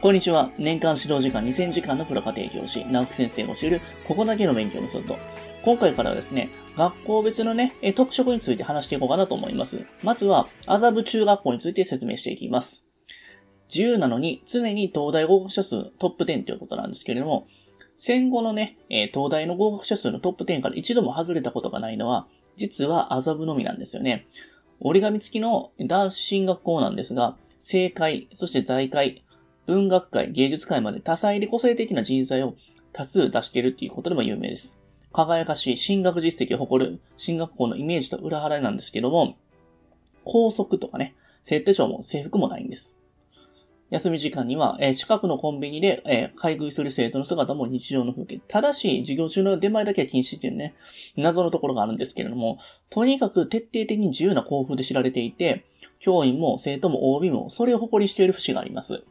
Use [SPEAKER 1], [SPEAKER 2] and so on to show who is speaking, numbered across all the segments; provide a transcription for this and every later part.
[SPEAKER 1] こんにちは。年間指導時間2000時間のプロ家庭教師、直木先生が教える、ここだけの勉強のソフト。今回からはですね、学校別のね、特色について話していこうかなと思います。まずは、麻布中学校について説明していきます。自由なのに、常に東大合格者数トップ10ということなんですけれども、戦後のね、東大の合格者数のトップ10から一度も外れたことがないのは、実は麻布のみなんですよね。折り紙付きの男子進学校なんですが、正解、そして在会、文学界、芸術界まで多彩で個性的な人材を多数出しているっていうことでも有名です。輝かしい進学実績を誇る進学校のイメージと裏腹なんですけども、校則とかね、設定書も制服もないんです。休み時間には、えー、近くのコンビニで、えー、買い食いする生徒の姿も日常の風景。ただし、授業中の出前だけは禁止っていうね、謎のところがあるんですけれども、とにかく徹底的に自由な校風で知られていて、教員も生徒も OB もそれを誇りしている節があります。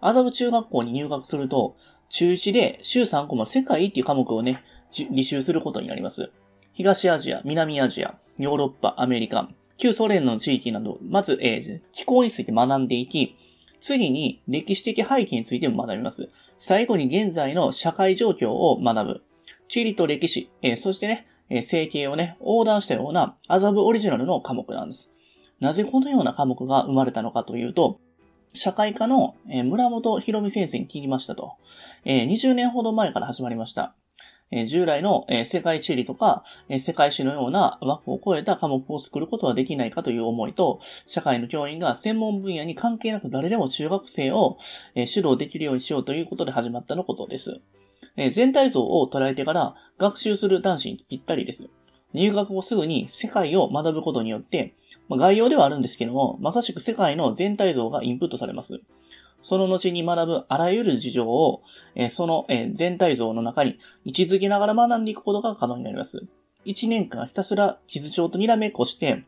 [SPEAKER 1] 麻布中学校に入学すると、中1で週3コマ世界っていう科目をね、履修することになります。東アジア、南アジア、ヨーロッパ、アメリカ、旧ソ連の地域など、まず、えー、気候について学んでいき、次に歴史的背景についても学びます。最後に現在の社会状況を学ぶ。地理と歴史、えー、そしてね、えー、整形をね、横断したような麻布オリジナルの科目なんです。なぜこのような科目が生まれたのかというと、社会科の村本博美先生に聞きましたと。20年ほど前から始まりました。従来の世界地理とか世界史のような枠を超えた科目を作ることはできないかという思いと、社会の教員が専門分野に関係なく誰でも中学生を指導できるようにしようということで始まったのことです。全体像を捉えてから学習する男子にぴったりです。入学後すぐに世界を学ぶことによって、まあ、概要ではあるんですけども、まさしく世界の全体像がインプットされます。その後に学ぶあらゆる事情を、えその、え全体像の中に位置づけながら学んでいくことが可能になります。1年間ひたすら地図帳とにらめっこして、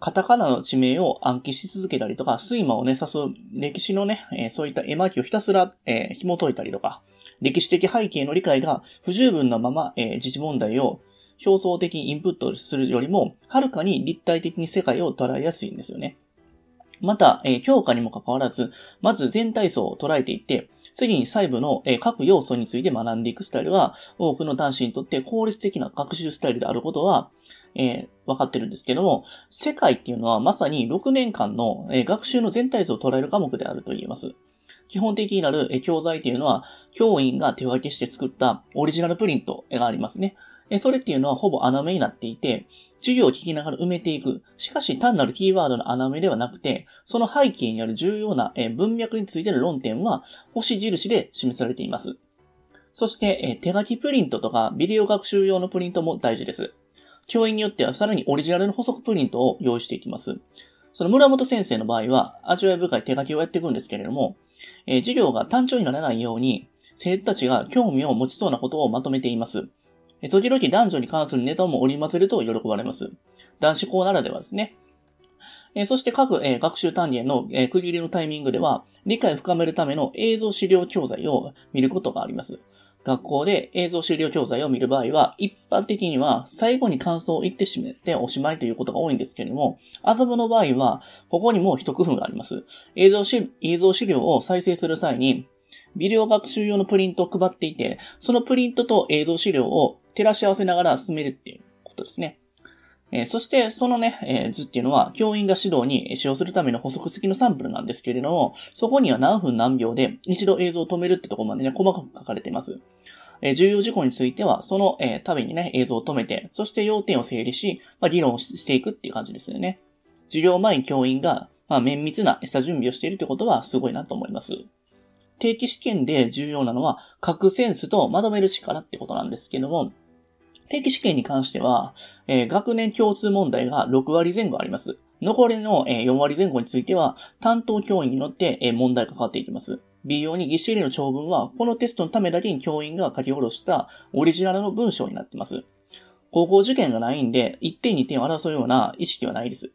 [SPEAKER 1] カタカナの地名を暗記し続けたりとか、睡魔をね、誘う歴史のね、えそういった絵巻をひたすら、え紐解いたりとか、歴史的背景の理解が不十分なまま、え時事問題を表層的にインプットするよりも、はるかに立体的に世界を捉えやすいんですよね。また、えー、強化にもかかわらず、まず全体像を捉えていって、次に細部の、えー、各要素について学んでいくスタイルは、多くの男子にとって効率的な学習スタイルであることは、えー、分かってるんですけども、世界っていうのはまさに6年間の、えー、学習の全体像を捉える科目であると言えます。基本的になる、教材っていうのは、教員が手分けして作ったオリジナルプリントがありますね。それっていうのはほぼ穴埋めになっていて、授業を聞きながら埋めていく。しかし単なるキーワードの穴埋めではなくて、その背景にある重要な文脈についての論点は星印で示されています。そして、手書きプリントとかビデオ学習用のプリントも大事です。教員によってはさらにオリジナルの補足プリントを用意していきます。その村本先生の場合は、味わい深い手書きをやっていくんですけれども、え授業が単調にならないように、生徒たちが興味を持ちそうなことをまとめています。時々男女に関するネタも織り交ぜると喜ばれます。男子校ならではですね。えそして各、え学習単元の、え区切りのタイミングでは、理解を深めるための映像資料教材を見ることがあります。学校で映像資料教材を見る場合は、一般的には最後に感想を言ってしめておしまいということが多いんですけれども、遊ぶの場合は、ここにも一工夫があります。映像映像資料を再生する際に、ビデオ学習用のプリントを配っていて、そのプリントと映像資料を照らし合わせながら進めるっていうことですね。えー、そして、そのね、えー、図っていうのは、教員が指導に使用するための補足付きのサンプルなんですけれども、そこには何分何秒で一度映像を止めるってとこまでね、細かく書かれています。えー、重要事項については、その、えー、たびにね、映像を止めて、そして要点を整理し、まあ、議論をしていくっていう感じですよね。授業前に教員が、まあ、綿密な下準備をしているということはすごいなと思います。定期試験で重要なのは、書くセンスとまとめる力ってことなんですけども、定期試験に関しては、えー、学年共通問題が6割前後あります。残りの、えー、4割前後については、担当教員によって、問題が変わっていきます。微妙にぎっしりの長文は、このテストのためだけに教員が書き下ろしたオリジナルの文章になっています。高校受験がないんで、1点2点を争うような意識はないです。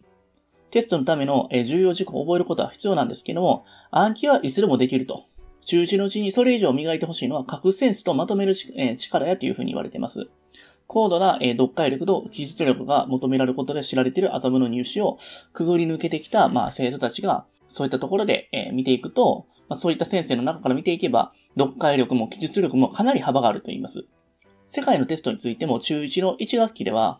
[SPEAKER 1] テストのための重要事項を覚えることは必要なんですけども、暗記はいつでもできると。中1のうちにそれ以上磨いてほしいのは書くセンスとまとめる力やというふうに言われています。高度な、読解力と技術力が求められることで知られている麻布の入試をくぐり抜けてきた、まあ、生徒たちが、そういったところで、見ていくと、まあ、そういった先生の中から見ていけば、読解力も記述力もかなり幅があると言います。世界のテストについても中1の1学期では、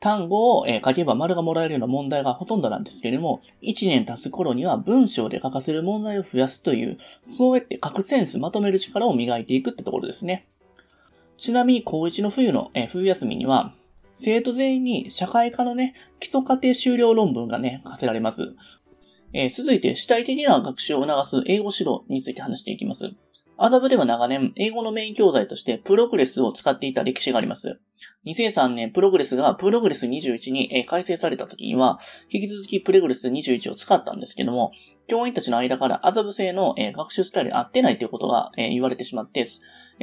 [SPEAKER 1] 単語を書けば丸がもらえるような問題がほとんどなんですけれども、1年経つ頃には文章で書かせる問題を増やすという、そうやって書くセンスまとめる力を磨いていくってところですね。ちなみに高1の冬の、え冬休みには、生徒全員に社会科のね、基礎課程修了論文がね、課せられます。えー、続いて主体的な学習を促す英語指導について話していきます。麻布では長年、英語のメイン教材としてプログレスを使っていた歴史があります。2003年、プログレスがプログレス21に改正された時には、引き続きプログレス21を使ったんですけども、教員たちの間から麻布生の学習スタイルに合ってないということが言われてしまって、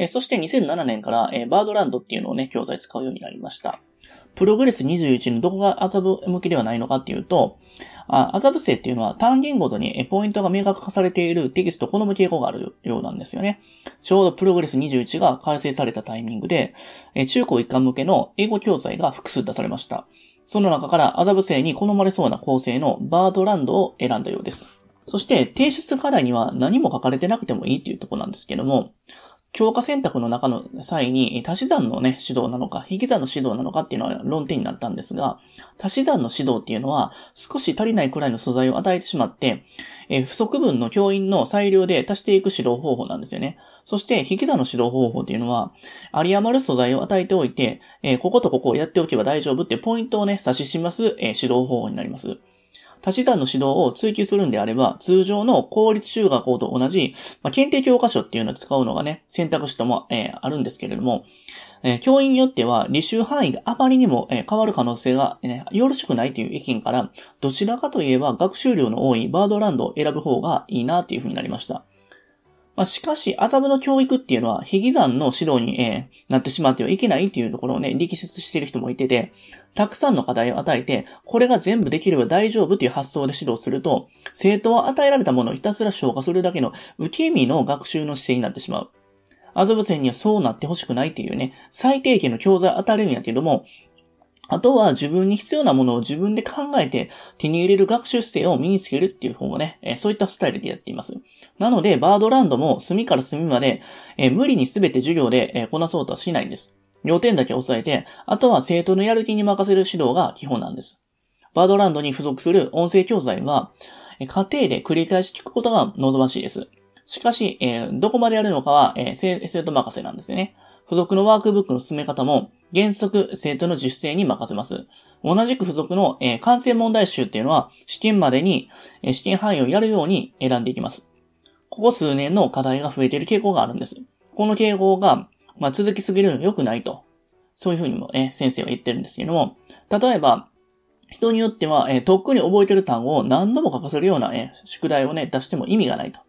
[SPEAKER 1] そして2007年からバードランドっていうのをね、教材使うようになりました。プログレス21のどこが麻布向きではないのかっていうと、麻布生っていうのは単元ごとにポイントが明確化されているテキストを好む傾向があるようなんですよね。ちょうどプログレス21が改正されたタイミングで、中高一貫向けの英語教材が複数出されました。その中からアザブ性に好まれそうな構成のバードランドを選んだようです。そして提出課題には何も書かれてなくてもいいっていうところなんですけども、強化選択の中の際に、足し算のね、指導なのか、引き算の指導なのかっていうのは論点になったんですが、足し算の指導っていうのは、少し足りないくらいの素材を与えてしまって、え不足分の教員の裁量で足していく指導方法なんですよね。そして、引き算の指導方法っていうのは、有り余る素材を与えておいて、えこことここをやっておけば大丈夫ってポイントをね、指しします、え指導方法になります。足し算の指導を追求するんであれば、通常の公立中学校と同じ、まあ、検定教科書っていうのを使うのがね、選択肢とも、えー、あるんですけれども、えー、教員によっては、履修範囲があまりにも、えー、変わる可能性が、ね、よろしくないという意見から、どちらかといえば学習量の多いバードランドを選ぶ方がいいなというふうになりました。まあ、しかし、麻布の教育っていうのは、引き算の指導に、えー、なってしまってはいけないっていうところをね、力説している人もいてて、たくさんの課題を与えて、これが全部できれば大丈夫という発想で指導すると、生徒は与えられたものをひたすら消化するだけの受け身の学習の姿勢になってしまう。アズブ線にはそうなってほしくないっていうね、最低限の教材を与えるんやけども、あとは自分に必要なものを自分で考えて手に入れる学習姿勢を身につけるっていう方をね、えそういったスタイルでやっています。なので、バードランドも隅から隅まで、え無理に全て授業で、えこなそうとはしないんです。要点だけ押さえて、あとは生徒のやる気に任せる指導が基本なんです。バードランドに付属する音声教材は、家庭で繰り返し聞くことが望ましいです。しかし、え、どこまでやるのかは、え、生徒任せなんですよね。付属のワークブックの進め方も、原則生徒の自主性に任せます。同じく付属の、えー、完成問題集っていうのは、試験までに、えー、試験範囲をやるように選んでいきます。ここ数年の課題が増えている傾向があるんです。この傾向が、まあ、続きすぎるの良くないと。そういうふうにも、ね、先生は言ってるんですけども、例えば、人によっては、えー、とっくに覚えてる単語を何度も書かせるような、えー、宿題をね、出しても意味がないと。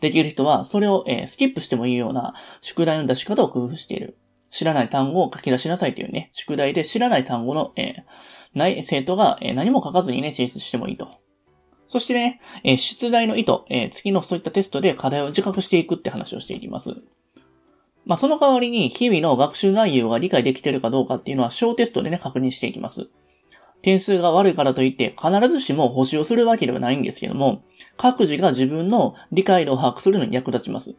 [SPEAKER 1] できる人は、それを、えー、スキップしてもいいような宿題の出し方を工夫している。知らない単語を書き出しなさいというね、宿題で知らない単語の、えー、ない生徒が、えー、何も書かずにね、提出してもいいと。そしてね、えー、出題の意図、えー、次のそういったテストで課題を自覚していくって話をしていきます。まあ、その代わりに日々の学習内容が理解できているかどうかっていうのは小テストでね、確認していきます。点数が悪いからといって必ずしも補習をするわけではないんですけども、各自が自分の理解度を把握するのに役立ちます。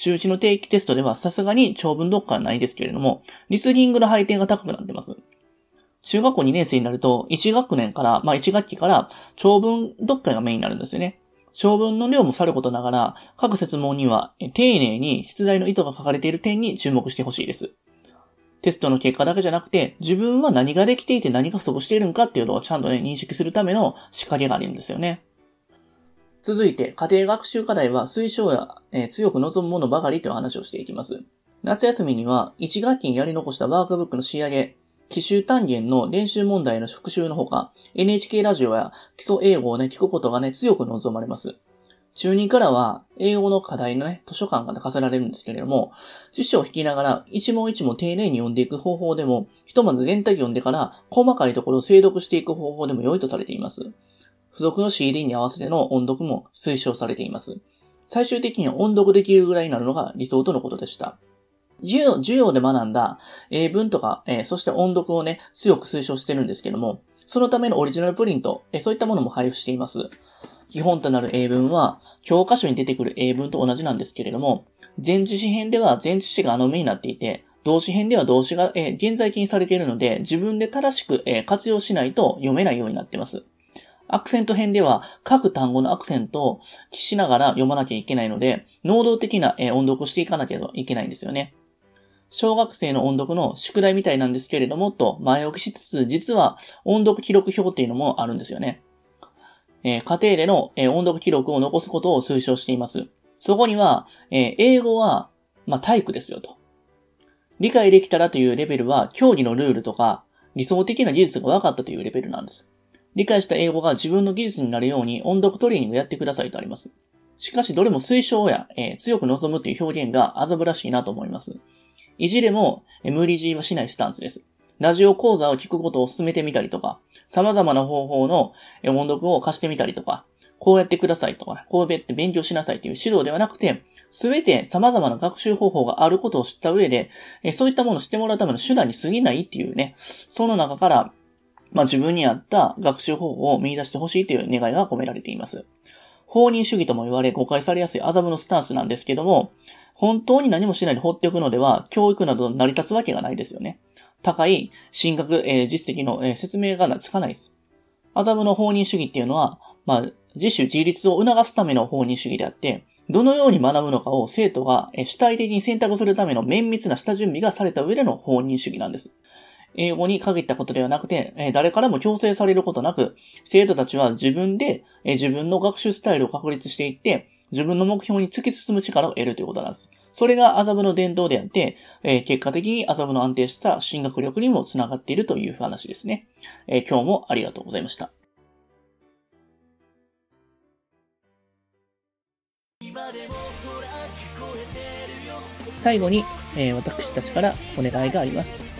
[SPEAKER 1] 中1の定期テストではさすがに長文読解はないですけれども、リスニングの配点が高くなってます。中学校2年生になると、1学年から、まあ1学期から長文読解がメインになるんですよね。長文の量もさることながら、各説問には丁寧に出題の意図が書かれている点に注目してほしいです。テストの結果だけじゃなくて、自分は何ができていて何が不足しているのかっていうのをちゃんとね、認識するための仕掛けがあるんですよね。続いて、家庭学習課題は推奨や、えー、強く望むものばかりという話をしていきます。夏休みには、1学期にやり残したワークブックの仕上げ、奇襲単元の練習問題の復習のほか、NHK ラジオや基礎英語をね、聞くことがね、強く望まれます。中2からは、英語の課題のね、図書館が課せられるんですけれども、辞書を引きながら、一問一問丁寧に読んでいく方法でも、ひとまず全体読んでから、細かいところを精読していく方法でも良いとされています。付属の CD に合わせての音読も推奨されています。最終的には音読できるぐらいになるのが理想とのことでした。授業、授業で学んだ英文とか、えー、そして音読をね、強く推奨してるんですけども、そのためのオリジナルプリント、えー、そういったものも配布しています。基本となる英文は、教科書に出てくる英文と同じなんですけれども、前置詞編では前置詞があの目になっていて、動詞編では動詞が、えー、現在形にされているので、自分で正しく、えー、活用しないと読めないようになっています。アクセント編では各単語のアクセントをしながら読まなきゃいけないので、能動的な、音読をしていかなきゃいけないんですよね。小学生の音読の宿題みたいなんですけれども、と前置きしつつ、実は音読記録表っていうのもあるんですよね。えー、家庭での、え、音読記録を残すことを推奨しています。そこには、えー、英語は、まあ、体育ですよと。理解できたらというレベルは、競技のルールとか、理想的な技術が分かったというレベルなんです。理解した英語が自分の技術になるように音読トレーニングをやってくださいとあります。しかしどれも推奨や、えー、強く望むという表現が麻布らしいなと思います。いじれも、え無理強いはしないスタンスです。ラジオ講座を聞くことを進めてみたりとか、様々な方法の音読を貸してみたりとか、こうやってくださいとか、こうやって勉強しなさいという指導ではなくて、すべて様々な学習方法があることを知った上で、そういったものを知ってもらうための手段に過ぎないっていうね、その中から、まあ自分に合った学習方法を見出してほしいという願いが込められています。放任主義とも言われ誤解されやすい麻布のスタンスなんですけども、本当に何もしないで放っておくのでは、教育など成り立つわけがないですよね。高い進学、えー、実績の、えー、説明がつかないです。麻布の放任主義っていうのは、まあ、自主自立を促すための放任主義であって、どのように学ぶのかを生徒が主体的に選択するための綿密な下準備がされた上での放任主義なんです。英語に限ったことではなくて、誰からも強制されることなく、生徒たちは自分で自分の学習スタイルを確立していって、自分の目標に突き進む力を得るということなんです。それが麻布の伝統であって、え結果的に麻布の安定した進学力にもつながっているという話ですね。え今日もありがとうございました。最後に、えー、私たちからお願いがあります。